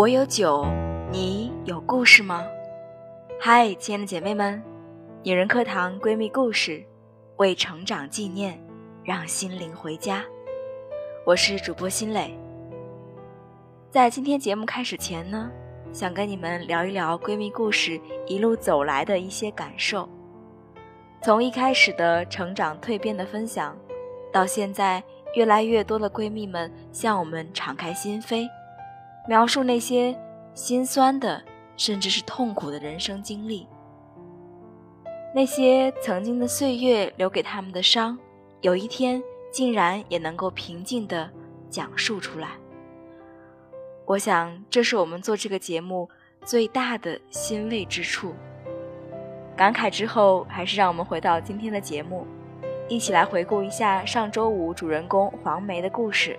我有酒，你有故事吗？嗨，亲爱的姐妹们，女人课堂闺蜜故事，为成长纪念，让心灵回家。我是主播心磊。在今天节目开始前呢，想跟你们聊一聊闺蜜故事一路走来的一些感受。从一开始的成长蜕变的分享，到现在越来越多的闺蜜们向我们敞开心扉。描述那些心酸的，甚至是痛苦的人生经历，那些曾经的岁月留给他们的伤，有一天竟然也能够平静的讲述出来。我想，这是我们做这个节目最大的欣慰之处。感慨之后，还是让我们回到今天的节目，一起来回顾一下上周五主人公黄梅的故事。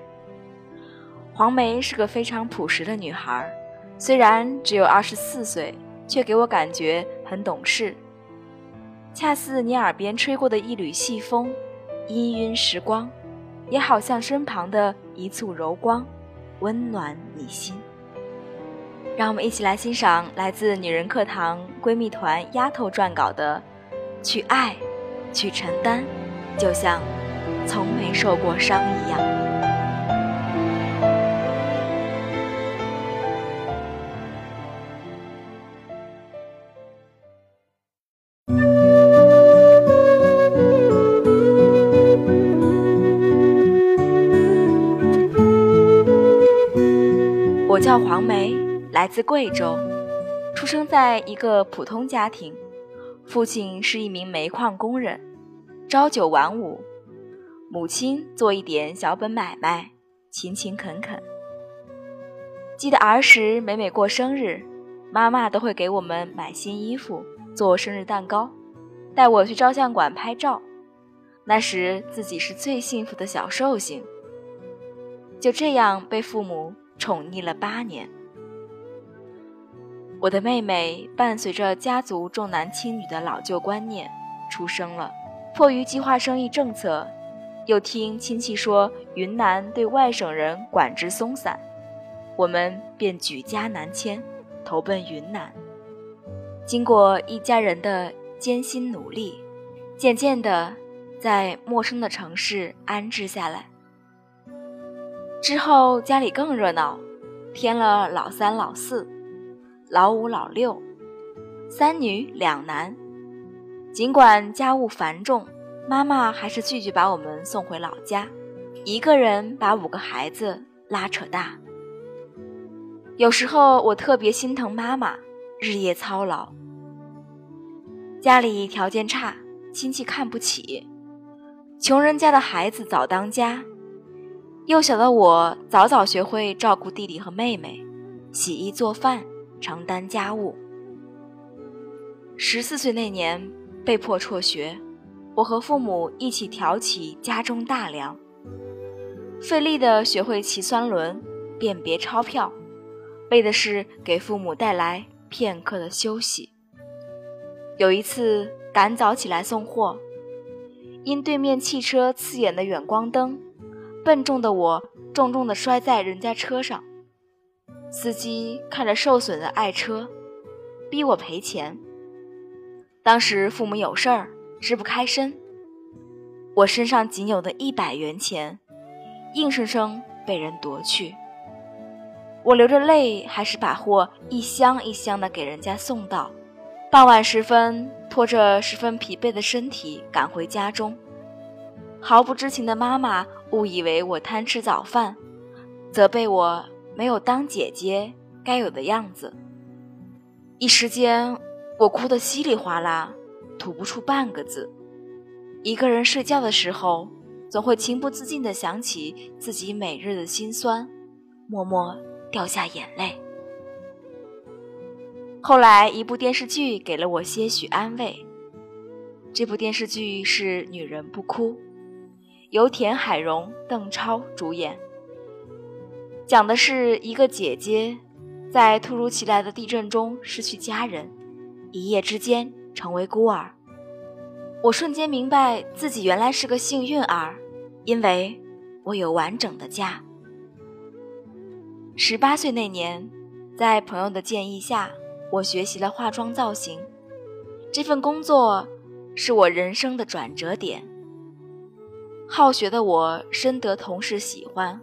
黄梅是个非常朴实的女孩，虽然只有二十四岁，却给我感觉很懂事。恰似你耳边吹过的一缕细风，氤氲时光，也好像身旁的一簇柔光，温暖你心。让我们一起来欣赏来自女人课堂闺蜜团丫头撰稿的《去爱，去承担》，就像从没受过伤一样。我叫黄梅，来自贵州，出生在一个普通家庭，父亲是一名煤矿工人，朝九晚五，母亲做一点小本买卖，勤勤恳恳。记得儿时每每过生日，妈妈都会给我们买新衣服，做生日蛋糕，带我去照相馆拍照。那时自己是最幸福的小寿星，就这样被父母。宠溺了八年，我的妹妹伴随着家族重男轻女的老旧观念出生了。迫于计划生育政策，又听亲戚说云南对外省人管制松散，我们便举家南迁，投奔云南。经过一家人的艰辛努力，渐渐的在陌生的城市安置下来。之后家里更热闹，添了老三、老四、老五、老六，三女两男。尽管家务繁重，妈妈还是拒绝把我们送回老家，一个人把五个孩子拉扯大。有时候我特别心疼妈妈，日夜操劳。家里条件差，亲戚看不起，穷人家的孩子早当家。幼小的我早早学会照顾弟弟和妹妹，洗衣做饭，承担家务。十四岁那年被迫辍学，我和父母一起挑起家中大梁，费力地学会骑三轮，辨别钞票，为的是给父母带来片刻的休息。有一次赶早起来送货，因对面汽车刺眼的远光灯。笨重的我重重地摔在人家车上，司机看着受损的爱车，逼我赔钱。当时父母有事儿，支不开身，我身上仅有的一百元钱，硬生生被人夺去。我流着泪，还是把货一箱一箱的给人家送到。傍晚时分，拖着十分疲惫的身体赶回家中。毫不知情的妈妈误以为我贪吃早饭，责备我没有当姐姐该有的样子。一时间，我哭得稀里哗啦，吐不出半个字。一个人睡觉的时候，总会情不自禁地想起自己每日的辛酸，默默掉下眼泪。后来，一部电视剧给了我些许安慰。这部电视剧是《女人不哭》。由田海蓉、邓超主演，讲的是一个姐姐在突如其来的地震中失去家人，一夜之间成为孤儿。我瞬间明白自己原来是个幸运儿，因为我有完整的家。十八岁那年，在朋友的建议下，我学习了化妆造型。这份工作是我人生的转折点。好学的我深得同事喜欢，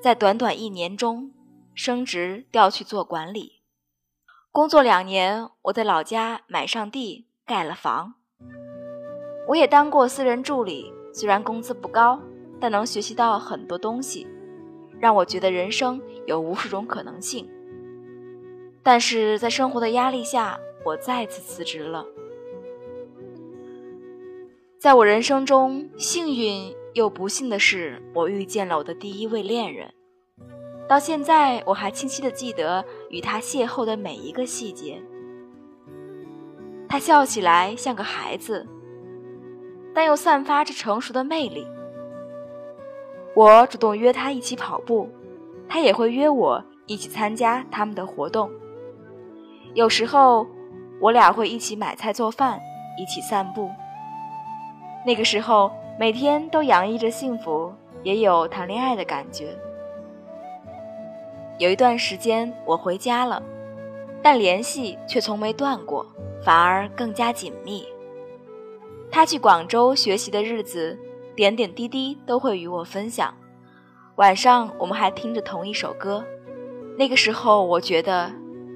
在短短一年中升职调去做管理。工作两年，我在老家买上地，盖了房。我也当过私人助理，虽然工资不高，但能学习到很多东西，让我觉得人生有无数种可能性。但是在生活的压力下，我再次辞职了。在我人生中，幸运又不幸的是，我遇见了我的第一位恋人。到现在，我还清晰的记得与他邂逅的每一个细节。他笑起来像个孩子，但又散发着成熟的魅力。我主动约他一起跑步，他也会约我一起参加他们的活动。有时候，我俩会一起买菜做饭，一起散步。那个时候，每天都洋溢着幸福，也有谈恋爱的感觉。有一段时间我回家了，但联系却从没断过，反而更加紧密。他去广州学习的日子，点点滴滴都会与我分享。晚上我们还听着同一首歌。那个时候，我觉得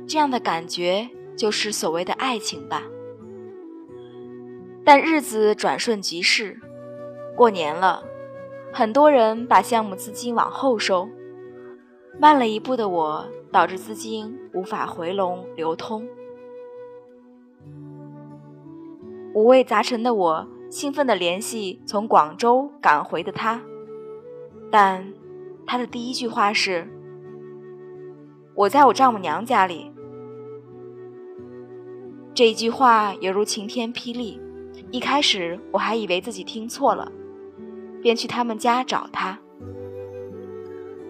这样的感觉就是所谓的爱情吧。但日子转瞬即逝，过年了，很多人把项目资金往后收。慢了一步的我，导致资金无法回笼流通。五味杂陈的我，兴奋地联系从广州赶回的他，但他的第一句话是：“我在我丈母娘家里。”这一句话犹如晴天霹雳，一开始我还以为自己听错了，便去他们家找他。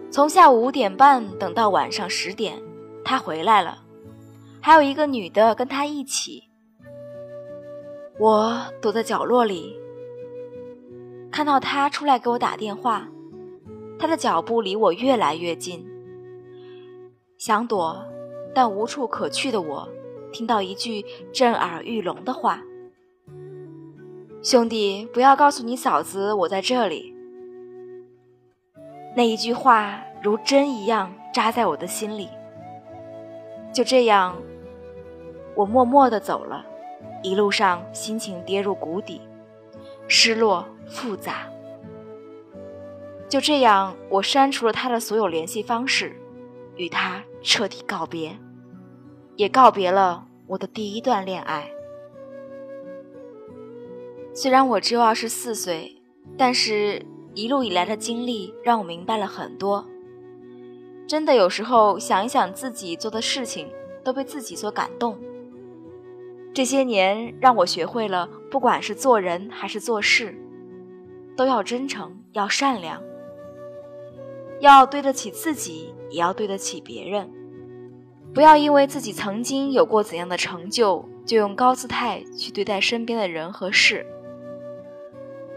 从下午五点半等到晚上十点，他回来了，还有一个女的跟他一起。我躲在角落里，看到他出来给我打电话，他的脚步离我越来越近。想躲，但无处可去的我，听到一句震耳欲聋的话：“兄弟，不要告诉你嫂子我在这里。”那一句话如针一样扎在我的心里。就这样，我默默地走了，一路上心情跌入谷底，失落复杂。就这样，我删除了他的所有联系方式，与他彻底告别，也告别了我的第一段恋爱。虽然我只有二十四岁，但是。一路以来的经历让我明白了很多。真的，有时候想一想自己做的事情，都被自己所感动。这些年让我学会了，不管是做人还是做事，都要真诚，要善良，要对得起自己，也要对得起别人。不要因为自己曾经有过怎样的成就，就用高姿态去对待身边的人和事。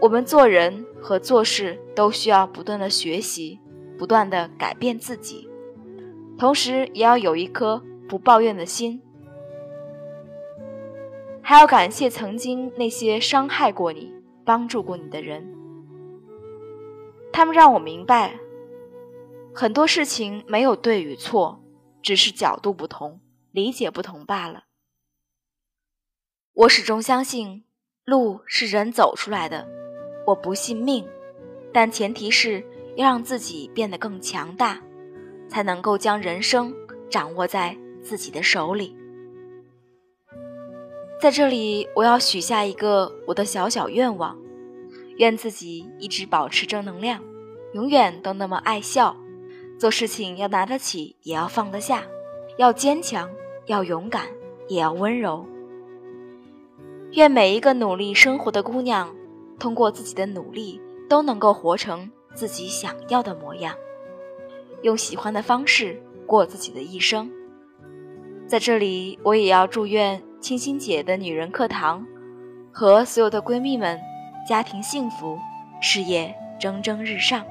我们做人和做事都需要不断的学习，不断的改变自己，同时也要有一颗不抱怨的心，还要感谢曾经那些伤害过你、帮助过你的人，他们让我明白，很多事情没有对与错，只是角度不同、理解不同罢了。我始终相信，路是人走出来的。我不信命，但前提是要让自己变得更强大，才能够将人生掌握在自己的手里。在这里，我要许下一个我的小小愿望：愿自己一直保持正能量，永远都那么爱笑，做事情要拿得起，也要放得下，要坚强，要勇敢，也要温柔。愿每一个努力生活的姑娘。通过自己的努力，都能够活成自己想要的模样，用喜欢的方式过自己的一生。在这里，我也要祝愿清新姐的女人课堂和所有的闺蜜们家庭幸福，事业蒸蒸日上。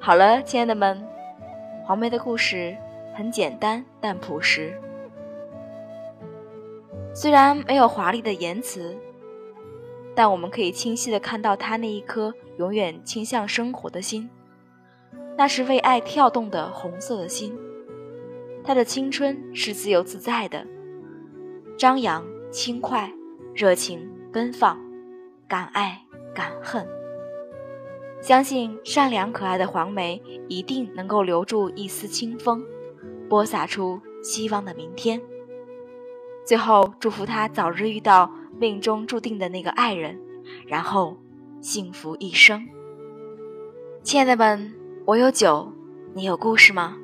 好了，亲爱的们，黄梅的故事很简单，但朴实。虽然没有华丽的言辞，但我们可以清晰的看到他那一颗永远倾向生活的心，那是为爱跳动的红色的心。他的青春是自由自在的，张扬、轻快、热情、奔放，敢爱敢恨。相信善良可爱的黄梅一定能够留住一丝清风，播撒出希望的明天。最后，祝福他早日遇到命中注定的那个爱人，然后幸福一生。亲爱的们，我有酒，你有故事吗？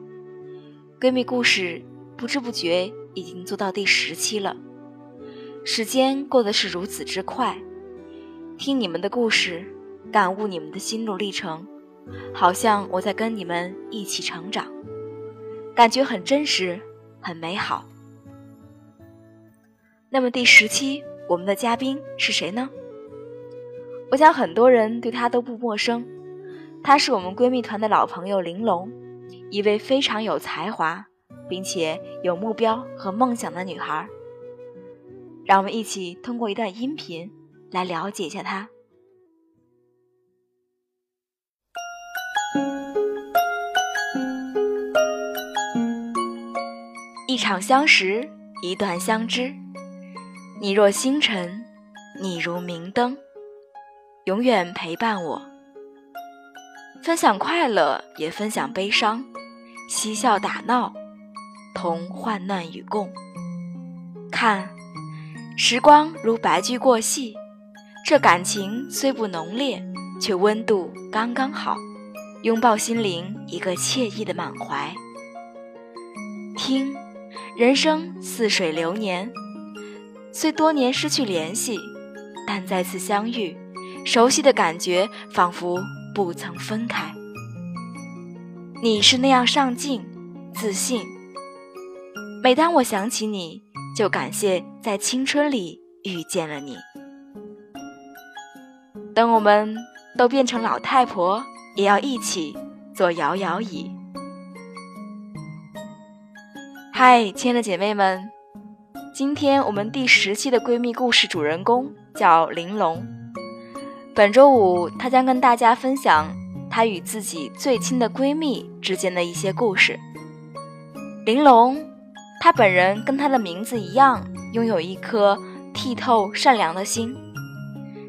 闺蜜故事不知不觉已经做到第十期了，时间过得是如此之快，听你们的故事。感悟你们的心路历程，好像我在跟你们一起成长，感觉很真实，很美好。那么第十期我们的嘉宾是谁呢？我想很多人对她都不陌生，她是我们闺蜜团的老朋友玲珑，一位非常有才华，并且有目标和梦想的女孩。让我们一起通过一段音频来了解一下她。一场相识，一段相知。你若星辰，你如明灯，永远陪伴我。分享快乐，也分享悲伤，嬉笑打闹，同患难与共。看，时光如白驹过隙，这感情虽不浓烈，却温度刚刚好，拥抱心灵一个惬意的满怀。听。人生似水流年，虽多年失去联系，但再次相遇，熟悉的感觉仿佛不曾分开。你是那样上进、自信，每当我想起你，就感谢在青春里遇见了你。等我们都变成老太婆，也要一起做摇摇椅。嗨，亲爱的姐妹们，今天我们第十期的闺蜜故事主人公叫玲珑。本周五，她将跟大家分享她与自己最亲的闺蜜之间的一些故事。玲珑，她本人跟她的名字一样，拥有一颗剔透善良的心。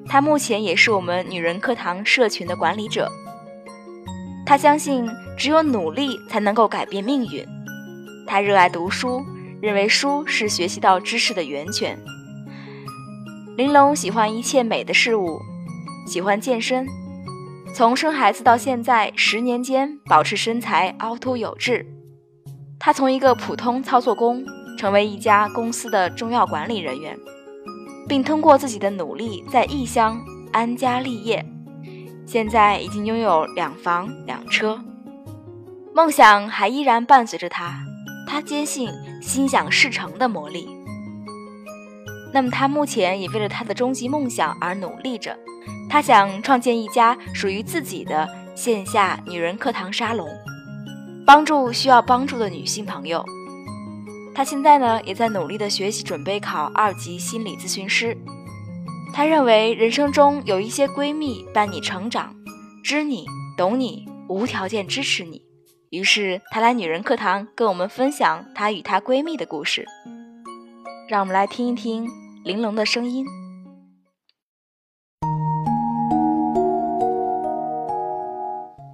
她目前也是我们女人课堂社群的管理者。她相信，只有努力才能够改变命运。他热爱读书，认为书是学习到知识的源泉。玲珑喜欢一切美的事物，喜欢健身，从生孩子到现在十年间保持身材凹凸有致。他从一个普通操作工成为一家公司的重要管理人员，并通过自己的努力在异乡安家立业，现在已经拥有两房两车，梦想还依然伴随着他。他坚信心想事成的魔力。那么，他目前也为了他的终极梦想而努力着。他想创建一家属于自己的线下女人课堂沙龙，帮助需要帮助的女性朋友。他现在呢，也在努力的学习，准备考二级心理咨询师。他认为人生中有一些闺蜜伴你成长，知你懂你，无条件支持你。于是，她来女人课堂跟我们分享她与她闺蜜的故事。让我们来听一听玲珑的声音。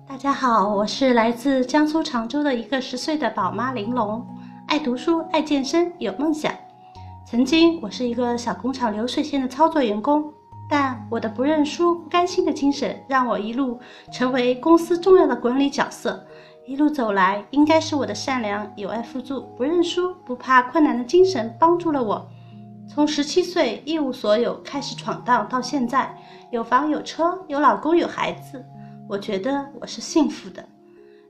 大家好，我是来自江苏常州的一个十岁的宝妈玲珑，爱读书，爱健身，有梦想。曾经，我是一个小工厂流水线的操作员工，但我的不认输、不甘心的精神，让我一路成为公司重要的管理角色。一路走来，应该是我的善良、有爱互助、不认输、不怕困难的精神帮助了我，从十七岁一无所有开始闯荡，到现在有房有车、有老公有孩子，我觉得我是幸福的。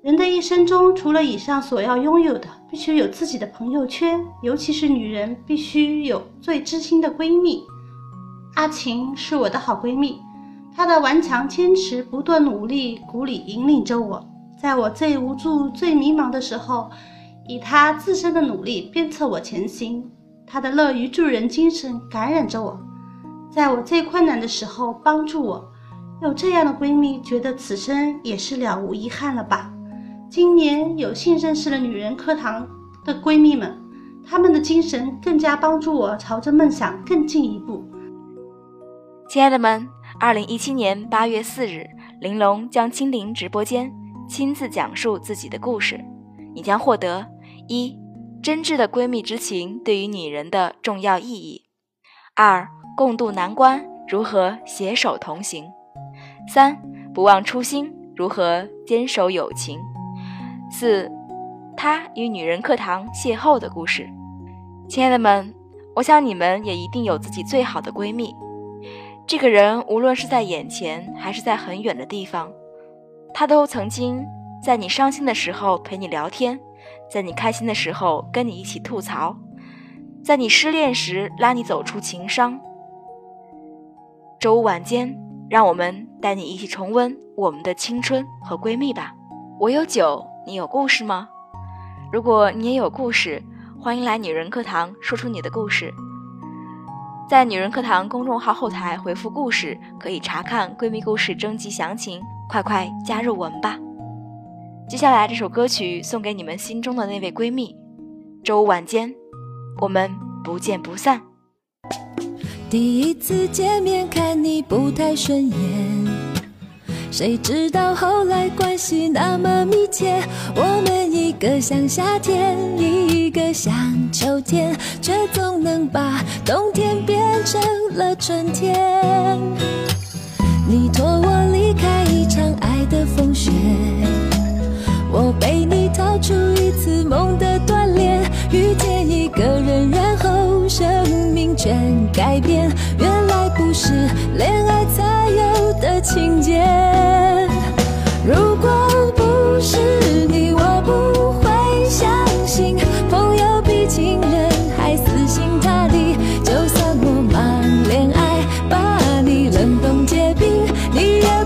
人的一生中，除了以上所要拥有的，必须有自己的朋友圈，尤其是女人，必须有最知心的闺蜜。阿晴是我的好闺蜜，她的顽强坚持、不断努力、鼓励引领着我。在我最无助、最迷茫的时候，以她自身的努力鞭策我前行。她的乐于助人精神感染着我，在我最困难的时候帮助我。有这样的闺蜜，觉得此生也是了无遗憾了吧？今年有幸认识了女人课堂的闺蜜们，她们的精神更加帮助我朝着梦想更进一步。亲爱的们，二零一七年八月四日，玲珑将亲临直播间，亲自讲述自己的故事。你将获得一真挚的闺蜜之情对于女人的重要意义；二共度难关，如何携手同行。三不忘初心，如何坚守友情？四他与女人课堂邂逅的故事。亲爱的们，我想你们也一定有自己最好的闺蜜。这个人无论是在眼前还是在很远的地方，他都曾经在你伤心的时候陪你聊天，在你开心的时候跟你一起吐槽，在你失恋时拉你走出情伤。周五晚间。让我们带你一起重温我们的青春和闺蜜吧。我有酒，你有故事吗？如果你也有故事，欢迎来女人课堂说出你的故事。在女人课堂公众号后台回复“故事”，可以查看闺蜜故事征集详情。快快加入我们吧！接下来这首歌曲送给你们心中的那位闺蜜。周五晚间，我们不见不散。第一次见面看你不太顺眼，谁知道后来关系那么密切。我们一个像夏天，一个像秋天，却总能把冬天变生了春天，你拖我离开一场爱的风雪，我陪你逃出一次梦的锻炼，遇见一个人，然后生命全改变，原来不是恋爱才有的情节。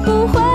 不会